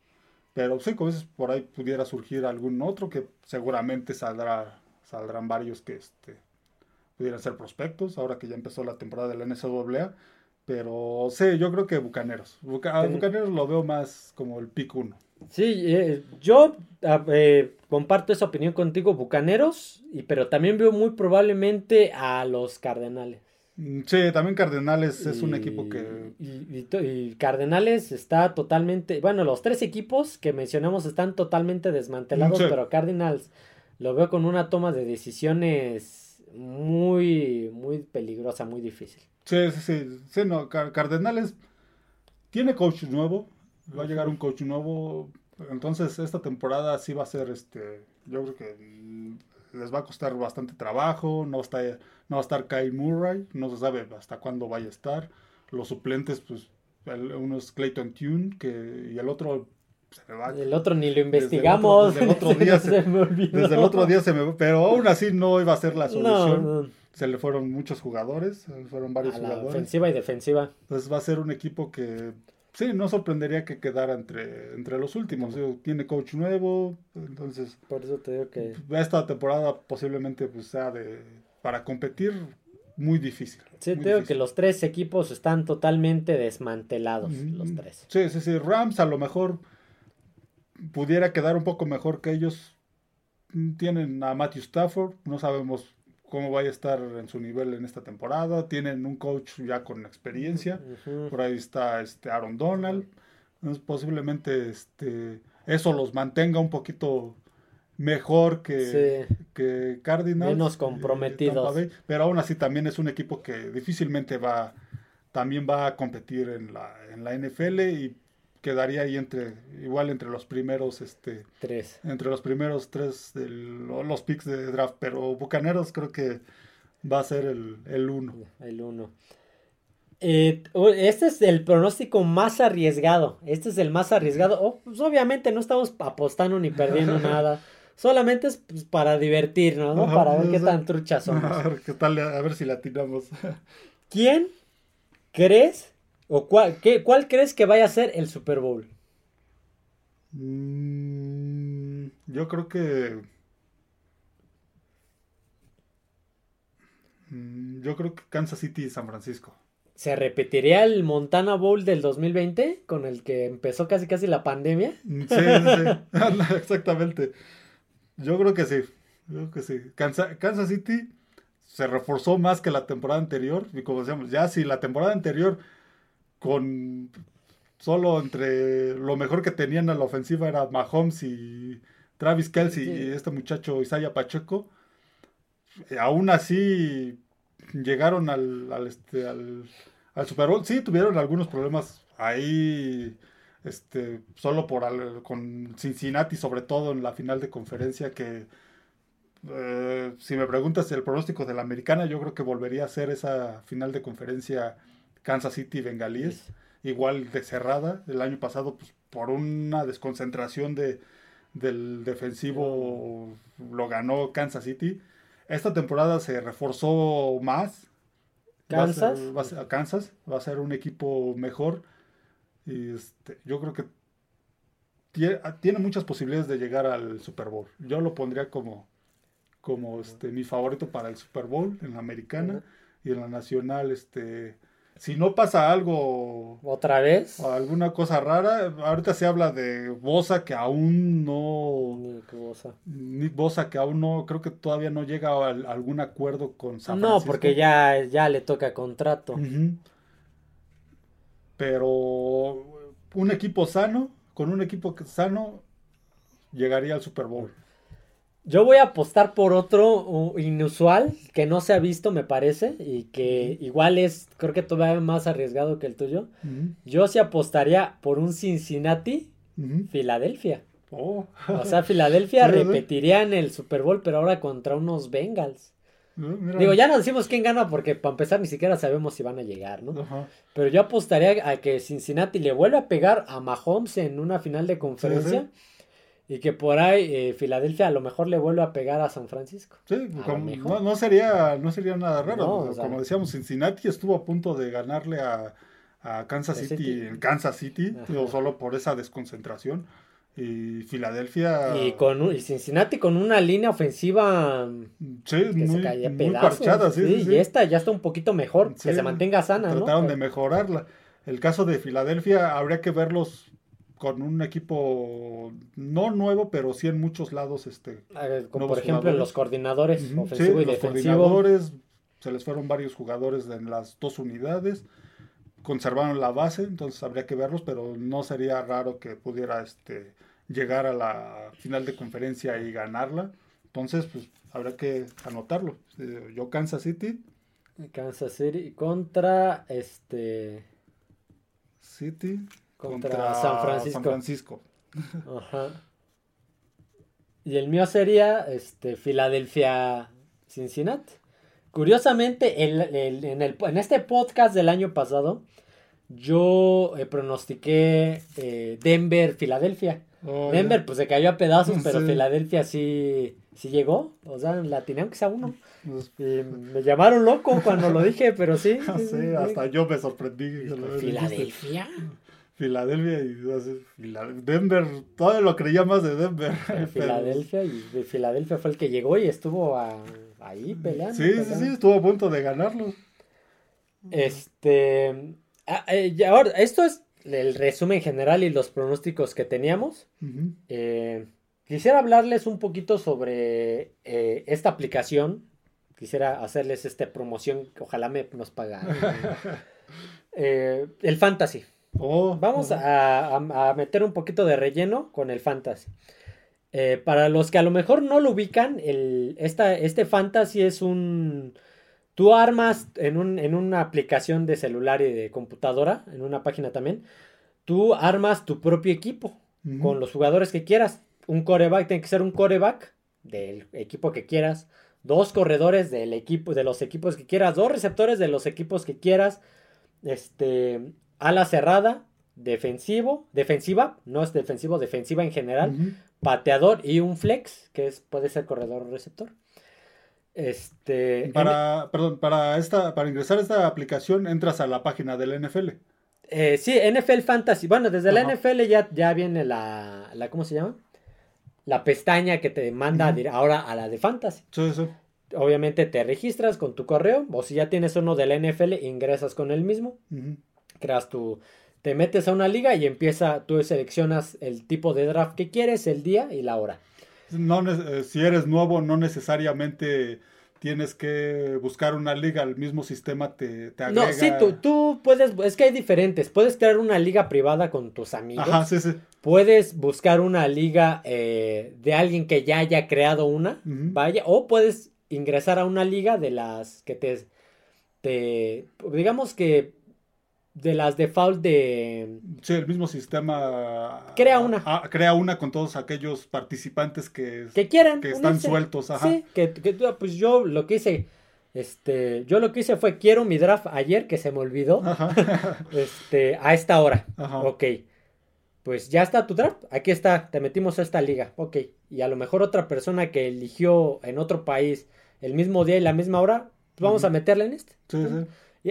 Pero sí, como veces por ahí pudiera surgir algún otro que seguramente saldrá, saldrán varios que este, pudieran ser prospectos, ahora que ya empezó la temporada de la NCAA. Pero sí, yo creo que Bucaneros. Bucaneros lo veo más como el pick uno. Sí, eh, yo eh, comparto esa opinión contigo, Bucaneros, y, pero también veo muy probablemente a los Cardenales. Mm, sí, también Cardenales es un equipo que... Y, Cardenales está totalmente... Bueno, los tres equipos que mencionamos están totalmente desmantelados, pero Cardinals lo veo con una toma de decisiones muy, muy peligrosa, muy difícil. Sí, sí, sí. sí no, Cardenales tiene coach nuevo, va a llegar un coach nuevo. Entonces, esta temporada sí va a ser, este, yo creo que les va a costar bastante trabajo. No, está, no va a estar Kyle Murray, no se sabe hasta cuándo vaya a estar. Los suplentes, pues, uno es Clayton Tune que, y el otro se. El otro ni lo investigamos. Desde el otro, día se, me olvidó. Desde el otro día se me Pero aún así no iba a ser la solución. Se le fueron muchos jugadores, fueron varios jugadores. Ofensiva y defensiva. Entonces va a ser un equipo que sí, no sorprendería que quedara entre, entre los últimos. Tiene coach nuevo, entonces. Por eso te digo que. Esta temporada posiblemente pues, sea de. Para competir, muy difícil. Sí, te digo que los tres equipos están totalmente desmantelados, los tres. Sí, sí, sí. Rams a lo mejor pudiera quedar un poco mejor que ellos. Tienen a Matthew Stafford, no sabemos cómo vaya a estar en su nivel en esta temporada. Tienen un coach ya con experiencia. Por ahí está este Aaron Donald. posiblemente este, eso los mantenga un poquito mejor que, que Cardinals. Menos comprometidos. pero aún así también es un equipo que difícilmente va, también va a competir en la, en la NFL y quedaría ahí entre igual entre los primeros este tres. entre los primeros tres de los picks de draft pero Bucaneros creo que va a ser el, el uno. El uno. Eh, este es el pronóstico más arriesgado. Este es el más arriesgado. Oh, pues obviamente no estamos apostando ni perdiendo nada. Solamente es pues, para divertirnos no para ver qué tan truchas somos. a ver qué tal a ver si la tiramos quién crees ¿O cuál, qué, cuál crees que vaya a ser el Super Bowl? Mm, yo creo que. Mm, yo creo que Kansas City y San Francisco. ¿Se repetiría el Montana Bowl del 2020 con el que empezó casi casi la pandemia? Mm, sí, sí, exactamente. Yo creo que sí. Yo creo que sí. Kansas City se reforzó más que la temporada anterior. Y como decíamos, ya si la temporada anterior con solo entre lo mejor que tenían a la ofensiva era Mahomes y Travis Kelsey y este muchacho Isaiah Pacheco. Aún así llegaron al, al, este, al, Super Bowl. Sí, tuvieron algunos problemas ahí, este, solo por con Cincinnati, sobre todo en la final de conferencia, que eh, si me preguntas el pronóstico de la americana, yo creo que volvería a ser esa final de conferencia Kansas City Bengalíes, igual de cerrada. El año pasado, pues, por una desconcentración de, del defensivo, lo ganó Kansas City. Esta temporada se reforzó más. Kansas. Va a ser, Kansas va a ser un equipo mejor. Y este, yo creo que tiene, muchas posibilidades de llegar al Super Bowl. Yo lo pondría como, como este, mi favorito para el Super Bowl en la americana y en la nacional, este, si no pasa algo. ¿Otra vez? O alguna cosa rara. Ahorita se habla de Bosa que aún no. Nick Bosa. Nick Bosa que aún no. Creo que todavía no llega a, algún acuerdo con San Francisco. No, porque ya, ya le toca contrato. Pero un equipo sano, con un equipo sano, llegaría al Super Bowl. Yo voy a apostar por otro uh, inusual que no se ha visto, me parece, y que igual es, creo que todavía más arriesgado que el tuyo. Yo sí apostaría por un Cincinnati, Filadelfia. Oh. o sea, Filadelfia repetiría en el Super Bowl, pero ahora contra unos Bengals. Digo, ya no decimos quién gana porque para empezar ni siquiera sabemos si van a llegar, ¿no? Pero yo apostaría a que Cincinnati le vuelva a pegar a Mahomes en una final de conferencia. Y que por ahí eh, Filadelfia a lo mejor le vuelve a pegar a San Francisco. Sí, no, sería, no sería nada raro. como decíamos, Cincinnati estuvo a punto de ganarle a, Kansas City, en Kansas City, solo por esa desconcentración. Y Filadelfia. Y, con, y Cincinnati con una línea ofensiva sí, que muy, se muy parchada, sí, Y esta ya está un poquito mejor, que se mantenga sana. Trataron de mejorarla. El caso de Filadelfia habría que verlos con un equipo no nuevo, pero sí en muchos lados. este Como por ejemplo los coordinadores ofensivo y los coordinadores, se les fueron varios jugadores en las dos unidades conservaron la base, entonces habría que verlos, pero no sería raro que pudiera este llegar a la final de conferencia y ganarla. Entonces, pues habrá que anotarlo. Eh, yo Kansas City. Kansas City contra este City contra, San Francisco. San Francisco. Ajá. Y el mío sería este Filadelfia Cincinnati. Curiosamente, en, el, en este podcast del año pasado, yo eh, pronostiqué eh, Denver, Filadelfia. Oh, Denver, pues se cayó a pedazos, pero Filadelfia sí, sí llegó. O sea, la tenía aunque sea uno. Pues, me llamaron loco cuando lo dije, pero sí. sí, hasta yo me sorprendí. ¿Filadelfia? Filadelfia y Denver, todo lo creía más de Denver. Filadelfia y Filadelfia fue el que llegó y estuvo ahí peleando. Sí, sí, sí, estuvo a punto de ganarlo. Este, Ah, eh, ahora, esto es el resumen general y los pronósticos que teníamos. Eh, quisiera hablarles un poquito sobre eh, esta aplicación. Quisiera hacerles esta promoción que ojalá me nos pagaran. el fantasy. Oh, Vamos a, meter un poquito de relleno con el fantasy. para los que a lo mejor no lo ubican, el, este fantasy es un Tú armas en, un, en una aplicación de celular y de computadora, en una página también, tú armas tu propio equipo con los jugadores que quieras. Un coreback tiene que ser un coreback del equipo que quieras, dos corredores del equipo, de los equipos que quieras, dos receptores de los equipos que quieras, este, ala cerrada, defensivo, defensiva, no es defensivo, defensiva en general, pateador y un flex, que es, puede ser corredor o receptor. Este. Para, perdón, para esta, para ingresar a esta aplicación entras a la página del NFL. Eh, sí, NFL Fantasy. Bueno, desde la NFL ya, ya viene la, la, ¿cómo se llama? La pestaña que te manda ahora a la de Fantasy. Sí, sí. Obviamente te registras con tu correo, o si ya tienes uno de la NFL, ingresas con el mismo. Creas tu, te metes a una liga y empieza, tú seleccionas el tipo de draft que quieres, el día y la hora. No, eh, si eres nuevo, no necesariamente tienes que buscar una liga, el mismo sistema te, te agrega. No, sí, tú, tú puedes, es que hay diferentes, puedes crear una liga privada con tus amigos. Ajá, sí, sí. Puedes buscar una liga eh, de alguien que ya haya creado una, vaya, o puedes ingresar a una liga de las que te, te digamos que de las default de... Sí, el mismo sistema... Crea una. Ah, crea una con todos aquellos participantes que... Que quieran. Que están sueltos, ajá. Sí, que, pues yo lo que hice... Este, yo lo que hice fue quiero mi draft ayer que se me olvidó. este, a esta hora. Ajá. Ok. Pues ya está tu draft. Aquí está. Te metimos a esta liga. Ok. Y a lo mejor otra persona que eligió en otro país el mismo día y la misma hora, pues vamos a meterla en este. Sí, sí.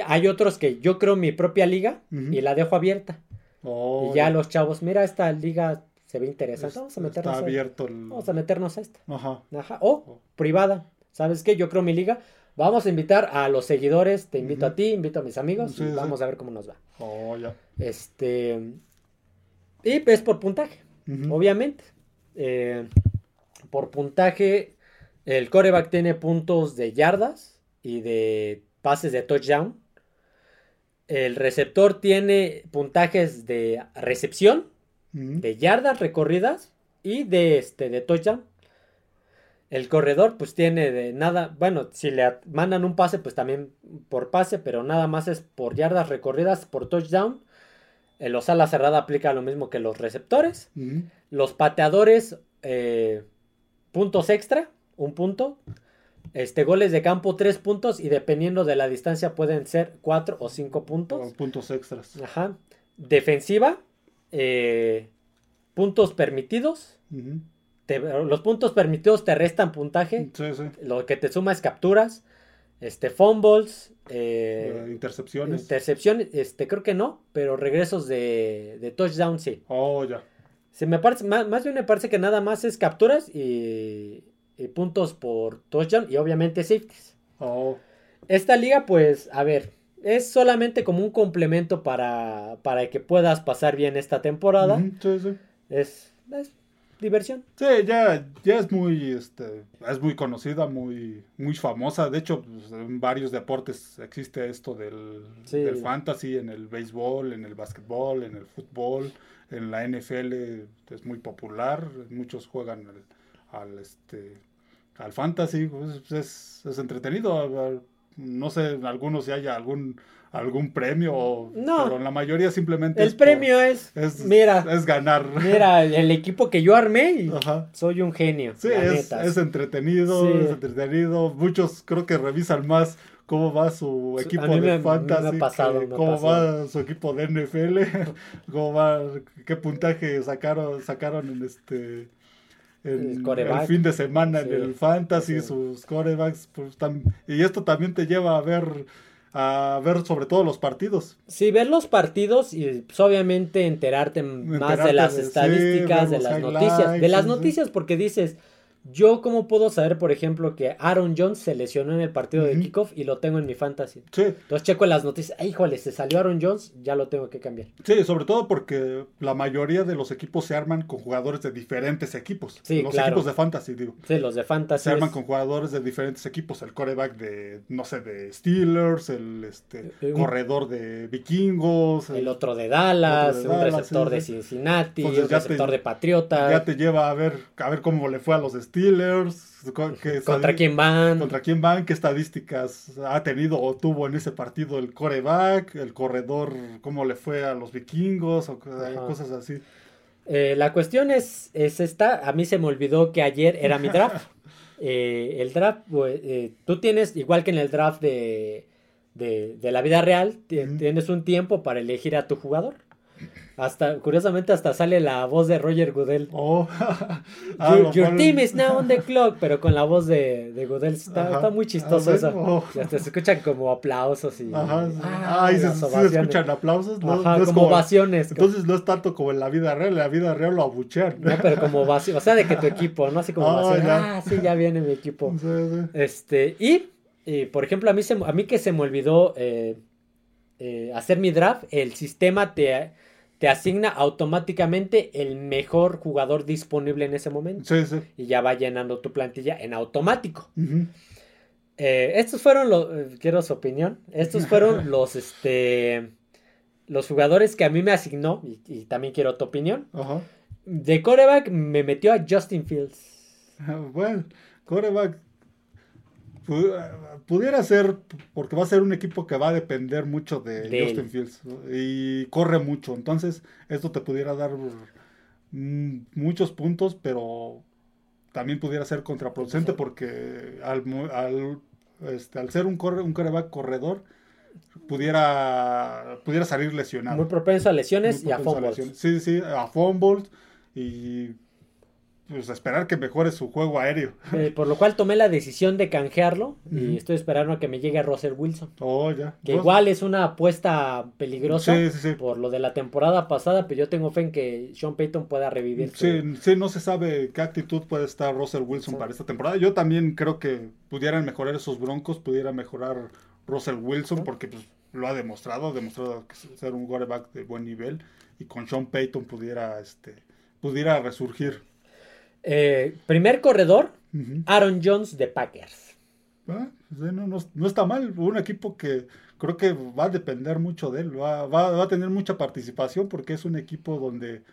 Hay otros que yo creo mi propia liga y la dejo abierta. Oh, y ya los chavos, mira, esta liga se ve interesante. Vamos a meternos está abierto Vamos a meternos a esta. Ajá. Ajá. O oh. privada. ¿Sabes qué? Yo creo mi liga. Vamos a invitar a los seguidores. Te invito a ti, invito a mis amigos. y vamos a ver cómo nos va. Oh, ya. Este. Y es por puntaje, obviamente. Eh, por puntaje, el coreback tiene puntos de yardas y de pases de touchdown. El receptor tiene puntajes de recepción, de yardas recorridas y de, este, de touchdown. El corredor, pues tiene de nada. Bueno, si le mandan un pase, pues también por pase, pero nada más es por yardas recorridas, por touchdown. El los ala cerrada aplica lo mismo que los receptores. Los pateadores, eh, puntos extra, un punto. Este, goles de campo, tres puntos. Y dependiendo de la distancia, pueden ser cuatro o cinco puntos. puntos extras. Ajá. Defensiva, eh, puntos permitidos. los puntos permitidos te restan puntaje. Sí, sí. Lo que te suma es capturas. Este, fumbles. Eh, intercepciones. Intercepciones, este, creo que no, pero regresos de, de touchdown sí. Oh, ya. Se me parece, más, bien me parece que nada más es capturas y, puntos por touchdown y obviamente safeties. Oh. Esta liga, pues, a ver, es solamente como un complemento para, para que puedas pasar bien esta temporada. sí, sí. Es, es, diversión. Sí, ya, ya es muy, este, es muy conocida, muy, muy famosa. De hecho, pues, en varios deportes existe esto del, del fantasy, en el béisbol, en el básquetbol, en el fútbol en la NFL es muy popular, muchos juegan al, este al fantasy, pues, es, es, entretenido. No sé, algunos si haya algún algún premio, no, pero la mayoría simplemente el premio es, mira, es ganar. Mira, el equipo que yo armé y soy un genio. Sí, es, es, entretenido, es entretenido. Muchos creo que revisan más cómo va su equipo de fantasy, cómo va su equipo de NFL, cómo va, qué puntaje sacaron, sacaron en este el, fin de semana en el fantasy, sus corebacks, pues, y esto también te lleva a ver a ver sobre todo los partidos. Sí, ver los partidos y pues, obviamente enterarte, más de las estadísticas, de las noticias, de las noticias porque dices, yo, ¿cómo puedo saber, por ejemplo, que Aaron Jones se lesionó en el partido de kickoff y lo tengo en mi fantasy? Sí. Entonces checo en las noticias, ¡ay, híjole! Se salió Aaron Jones, ya lo tengo que cambiar. Sí, sobre todo porque la mayoría de los equipos se arman con jugadores de diferentes equipos. Sí, los equipos de fantasy, digo. Sí, los de fantasy. Se arman con jugadores de diferentes equipos. El coreback de, no sé, de Steelers, el este, eh, corredor de Vikingos. El, otro de Dallas, un receptor de Cincinnati, un receptor de Patriotas. Ya te lleva a ver, a ver cómo le fue a los Steelers contra quién van, contra quién van, qué estadísticas ha tenido o tuvo en ese partido el coreback, el corredor, cómo le fue a los vikingos o cosas así. Eh, la cuestión es, es esta, a mí se me olvidó que ayer era mi draft. Eh, el draft, eh, tú tienes, igual que en el draft de, de, la vida real, tienes un tiempo para elegir a tu jugador. Hasta, curiosamente, hasta sale la voz de Roger Goodell. Oh. Ah, your, team is now on the clock, pero con la voz de, de Goodell. Está, muy chistoso eso. Oh. se escuchan como aplausos y. Ajá. Ah, se, escuchan aplausos. No, Ajá, como, ovaciones. Entonces no es tanto como en la vida real. En la vida real lo abuchean. No, pero como ovación. O sea, de que tu equipo, ¿no? Así como ah, ovación. Ah, sí, ya viene mi equipo. Este, y, y, por ejemplo, a mí, se, a mí que se me olvidó eh, eh, hacer mi draft, el sistema te te asigna automáticamente el mejor jugador disponible en ese momento. Sí, sí. Y ya va llenando tu plantilla en automático. Eh, estos fueron los, eh, quiero su opinión, estos fueron los, este, los jugadores que a mí me asignó, y, también quiero tu opinión. De coreback me metió a Justin Fields. Bueno, coreback Pudiera ser, porque va a ser un equipo que va a depender mucho de, Justin Fields y corre mucho. Entonces, esto te pudiera dar mm, muchos puntos, pero también pudiera ser contraproducente porque al, al, este, al ser un, corre, un corredor, pudiera, pudiera salir lesionado. Muy propenso a lesiones y a fumbles. Sí, sí, a fumbles y pues esperar que mejore su juego aéreo. Eh, por lo cual tomé la decisión de canjearlo y estoy esperando a que me llegue Russell Wilson. Oh, ya. Que igual es una apuesta peligrosa por lo de la temporada pasada, pero yo tengo fe en que Sean Payton pueda revivir. Sí, sí, no se sabe qué actitud puede estar Russell Wilson para esta temporada. Yo también creo que pudieran mejorar esos broncos, pudiera mejorar Russell Wilson, porque pues, lo ha demostrado, ha demostrado ser un quarterback de buen nivel y con Sean Payton pudiera, este, pudiera resurgir. Eh, primer corredor, Aaron Jones de Packers. Ah, pues, no, está mal. Un equipo que creo que va a depender mucho de él. Va, a tener mucha participación porque es un equipo donde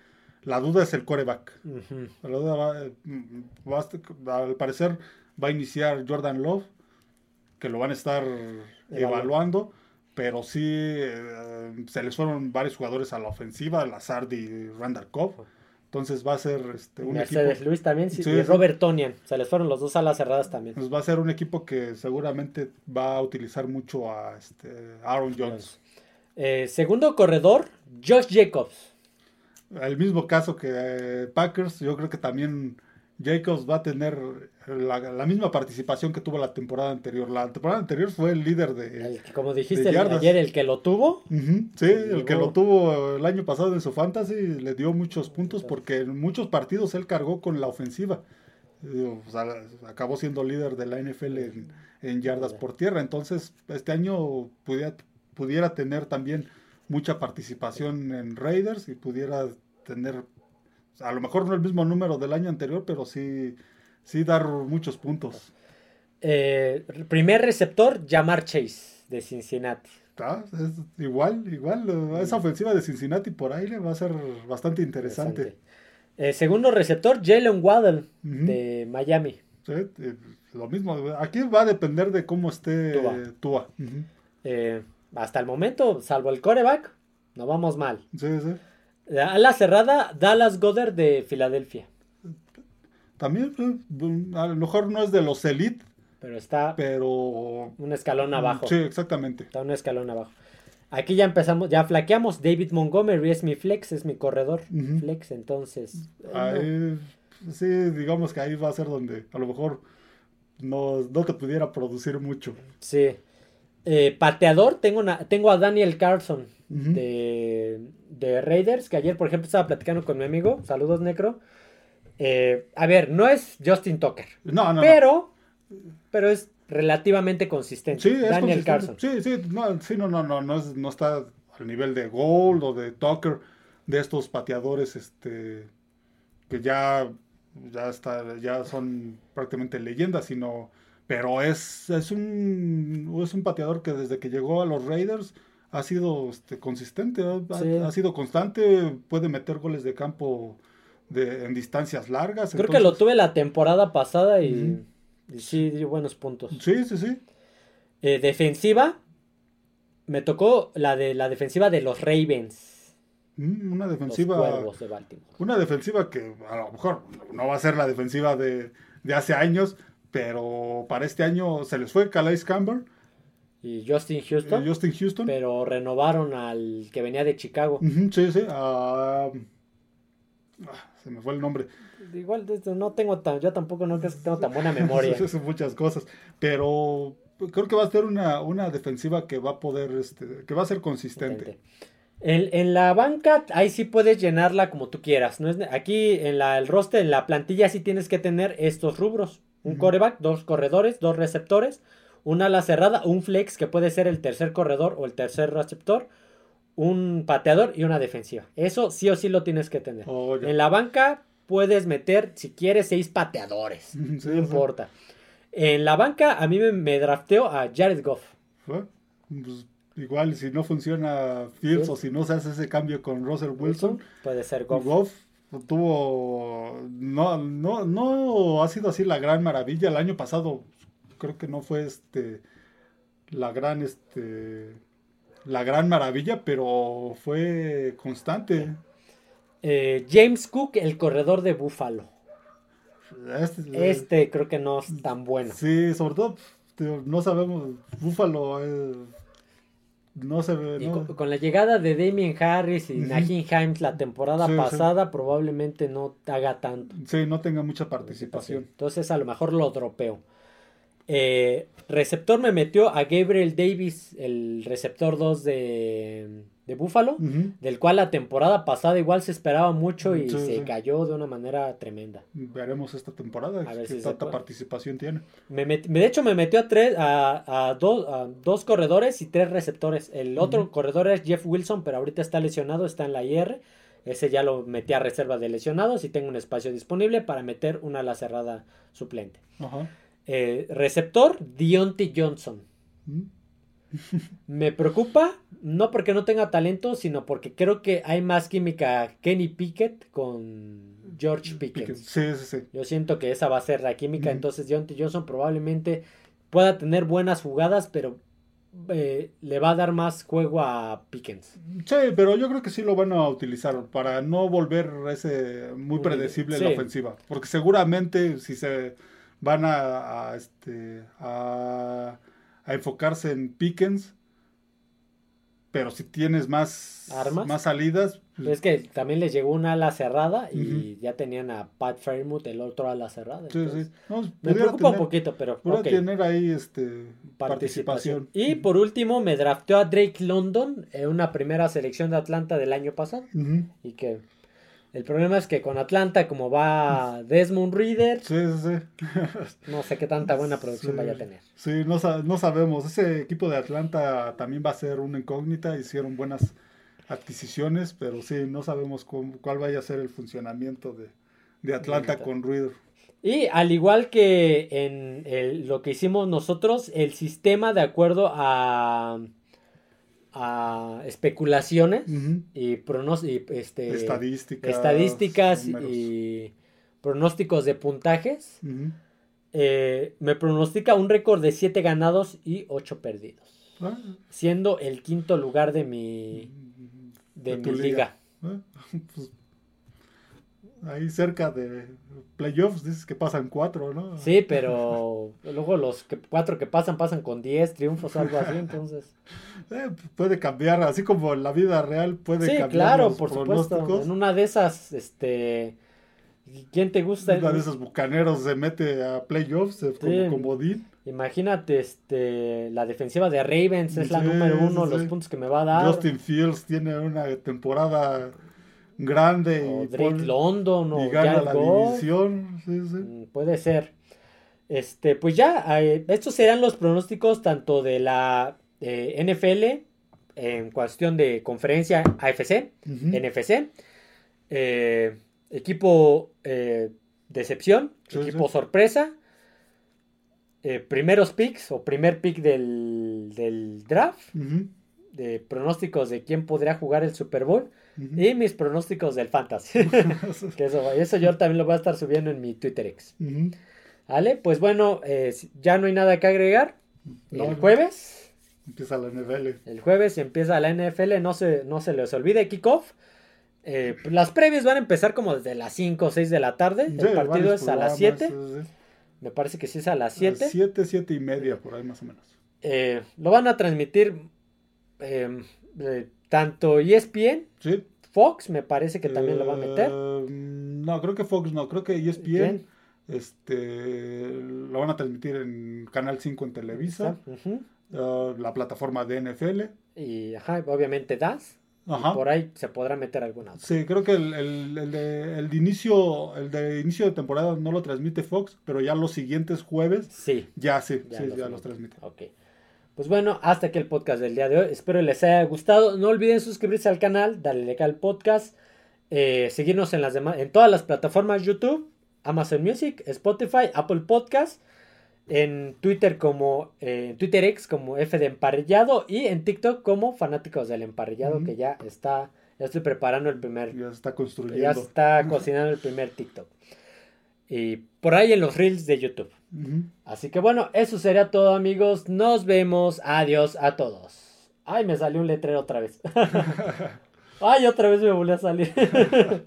La duda es el coreback. La duda va, mm, al parecer va a iniciar Jordan Love, que lo van a estar evaluando, pero sí eh, se les fueron varios jugadores a la ofensiva, Lazard y Randall Cobb. Entonces va a ser este, un Mercedes Luis también y Robert Tonian. Se les fueron los dos alas cerradas también. Pues va a ser un equipo que seguramente va a utilizar mucho a este, Aaron Jones. Eh, segundo corredor, Josh Jacobs. El mismo caso que eh, Packers, yo creo que también Jacobs va a tener la, misma participación que tuvo la temporada anterior. La temporada anterior fue el líder de. como dijiste ayer, el que lo tuvo. sí, el que lo tuvo el año pasado en su fantasy le dio muchos puntos porque en muchos partidos él cargó con la ofensiva. acabó siendo líder de la NFL en, yardas por tierra. Entonces, este año pudiera, pudiera tener también mucha participación en Raiders y pudiera tener a lo mejor no el mismo número del año anterior, pero sí, sí dar muchos puntos. Eh, primer receptor, Jamar Chase, de Cincinnati. Ah, igual, igual. Esa ofensiva de Cincinnati por ahí le va a ser bastante interesante. Eh, segundo receptor, Jalen Waddell, de Miami. Sí, eh, lo mismo. Aquí va a depender de cómo esté Tua. hasta el momento, salvo el coreback, no vamos mal. Sí, sí. A la cerrada, Dallas Goddard de Filadelfia. También, eh, a lo mejor no es de los elite. Pero está. Pero. Un escalón abajo. Sí, exactamente. Está un escalón abajo. Aquí ya empezamos, ya flaqueamos. David Montgomery es mi flex, es mi corredor. Flex, entonces. Eh, sí, digamos que ahí va a ser donde a lo mejor no, te pudiera producir mucho. Sí. Eh, pateador, tengo, una, tengo a Daniel Carson de, de, Raiders, que ayer, por ejemplo, estaba platicando con mi amigo. Saludos, Necro. Eh, a ver, no es Justin Tucker. No, no. Pero, pero es relativamente consistente. Sí, Daniel Carson. Sí, sí, no, sí, no, no, no, no, no está al nivel de Gold o de Tucker, de estos pateadores, este, que ya, ya está, ya son prácticamente leyendas, sino, pero es, es un, es un pateador que desde que llegó a los Raiders ha sido este, consistente, ha, sido constante, puede meter goles de campo de, en distancias largas. Creo que lo tuve la temporada pasada y, sí dio buenos puntos. Sí, sí, sí. Eh, defensiva, me tocó la de la defensiva de los Ravens. Mm, una defensiva. Una defensiva que a lo mejor no va a ser la defensiva de, de hace años, pero para este año se les fue Calais Campbell y Justin Houston. Eh, Justin Houston. Pero renovaron al que venía de Chicago. sí, sí. Ah, se me fue el nombre. Igual no tengo tan, yo tampoco no tengo tan buena memoria. Son muchas cosas. Pero creo que va a ser una, una defensiva que va a poder, este, que va a ser consistente. En, en, la banca, ahí sí puedes llenarla como tú quieras. ¿no? Aquí en la, el roster, en la plantilla, sí tienes que tener estos rubros. Un coreback, dos corredores, dos receptores, un ala cerrada, un flex que puede ser el tercer corredor o el tercer receptor, un pateador y una defensiva. Eso sí o sí lo tienes que tener. Oh, en la banca puedes meter, si quieres, seis pateadores. no importa. En la banca a mí me, drafteo a Jared Goff. Pues, igual, si no funciona Fields o si no se hace ese cambio con Russell Wilson, puede ser Goff. Goff tuvo no no no ha sido así la gran maravilla el año pasado creo que no fue este la gran este la gran maravilla, pero fue constante. Eh, James Cook, el corredor de Buffalo. Este, este, creo que no es tan bueno. Sí, sobre todo no sabemos Buffalo eh, no se ve. Con, la llegada de Damien Harris y Najin Himes la temporada pasada, probablemente no haga tanto. Sí, no tenga mucha participación. Entonces a lo mejor lo dropeo. Eh, receptor me metió a Gabriel Davis, el receptor 2 de, de Buffalo, del cual la temporada pasada igual se esperaba mucho y se cayó de una manera tremenda. Veremos esta temporada, a ver si tanta participación tiene. Me de hecho, me metió a, tres, a, a, dos corredores y tres receptores. El otro corredor es Jeff Wilson, pero ahorita está lesionado, está en la IR. Ese ya lo metí a reserva de lesionados y tengo un espacio disponible para meter una ala cerrada suplente. Eh, receptor, Dionte Johnson. Me preocupa, no porque no tenga talento, sino porque creo que hay más química Kenny Pickett con George Pickett. Sí, sí, sí. Yo siento que esa va a ser la química, entonces Deontay Johnson probablemente pueda tener buenas jugadas, pero eh, le va a dar más juego a Pickens. Sí, pero yo creo que sí lo van a utilizar para no volver ese muy predecible la ofensiva. Porque seguramente si se van a, este, a, enfocarse en Pickens, pero si tienes más, ¿Armas? más salidas. Pues es que también les llegó una ala cerrada y ya tenían a Pat Fairmouth, el otro ala cerrada. Sí, sí. me preocupa un poquito, pero. Okay. tener ahí este, participación. Y por último, me drafteó a Drake London en una primera selección de Atlanta del año pasado. Y que el problema es que con Atlanta, como va Desmond Reader, sí, sí, no sé qué tanta buena producción vaya a tener. Sí, no, no sabemos. Ese equipo de Atlanta también va a ser una incógnita. Hicieron buenas adquisiciones, pero sí, no sabemos cuál vaya a ser el funcionamiento de, Atlanta con Reader. Y al igual que en lo que hicimos nosotros, el sistema de acuerdo a a especulaciones y, pronósticos este, estadísticas, estadísticas y pronósticos de puntajes, eh, me pronostica un récord de 7 ganados y 8 perdidos. Ah. Siendo el quinto lugar de mi, de, mi liga. Ah, pues, ahí cerca de playoffs dices que pasan cuatro, ¿no? Sí, pero luego los que, cuatro que pasan pasan con 10 triunfos algo así, entonces. Eh, puede cambiar, así como en la vida real puede sí, cambiar. claro, por supuesto. En una de esas, este. ¿Quién te gusta? Una de esos bucaneros se mete a playoffs eh, como comodín. Imagínate, este, la defensiva de Ravens es la número uno, los puntos que me va a dar. Justin Fields tiene una temporada grande y Drake London o gana la división. Mm, puede ser. Este, pues ya, estos serán los pronósticos tanto de la eh, NFL en cuestión de conferencia AFC, NFC, eh, equipo eh, decepción, equipo sorpresa, primeros picks o primer pick del, del draft, de pronósticos de quién podría jugar el Super Bowl. Y mis pronósticos del Fantasy. eso, eso, yo también lo voy a estar subiendo en mi Twitter X. ¿Vale? Pues bueno, eh, ya no hay nada que agregar. el jueves. Empieza la NFL. El jueves empieza la NFL. No se, no se les olvide kickoff. Eh, las previas van a empezar como desde las 5 o 6 de la tarde. el partido es a las 7. Me parece que sí es a las 7. 7, 7 y media, por ahí más o menos. Eh, lo van a transmitir tanto ESPN, Fox me parece que también lo va a meter. Eh, no, creo que Fox no, creo que ESPN este, lo van a transmitir en Canal 5 en Televisa, uh, la plataforma de NFL. Y obviamente DAS. por ahí se podrá meter alguna. Sí, creo que el, el, de, el, de, inicio, el de inicio de temporada no lo transmite Fox, pero ya los siguientes jueves sí. ya sí, ya, sí, ya los transmite. Ok. Pues bueno, hasta aquí el podcast del día de hoy. Espero les haya gustado. No olviden suscribirse al canal, darle like al podcast, eh, seguirnos en, las demás, en todas las plataformas YouTube, Amazon Music, Spotify, Apple Podcast, en Twitter como eh, Twitter X como F de emparrillado y en TikTok como fanáticos del emparrillado que ya está, ya estoy preparando el primer, ya está construyendo, ya está cocinando el primer TikTok y por ahí en los reels de YouTube. Así que bueno, eso sería todo amigos. Nos vemos. Adiós a todos. Ay, me salió un letrero otra vez. Ay, otra vez me volvió a salir.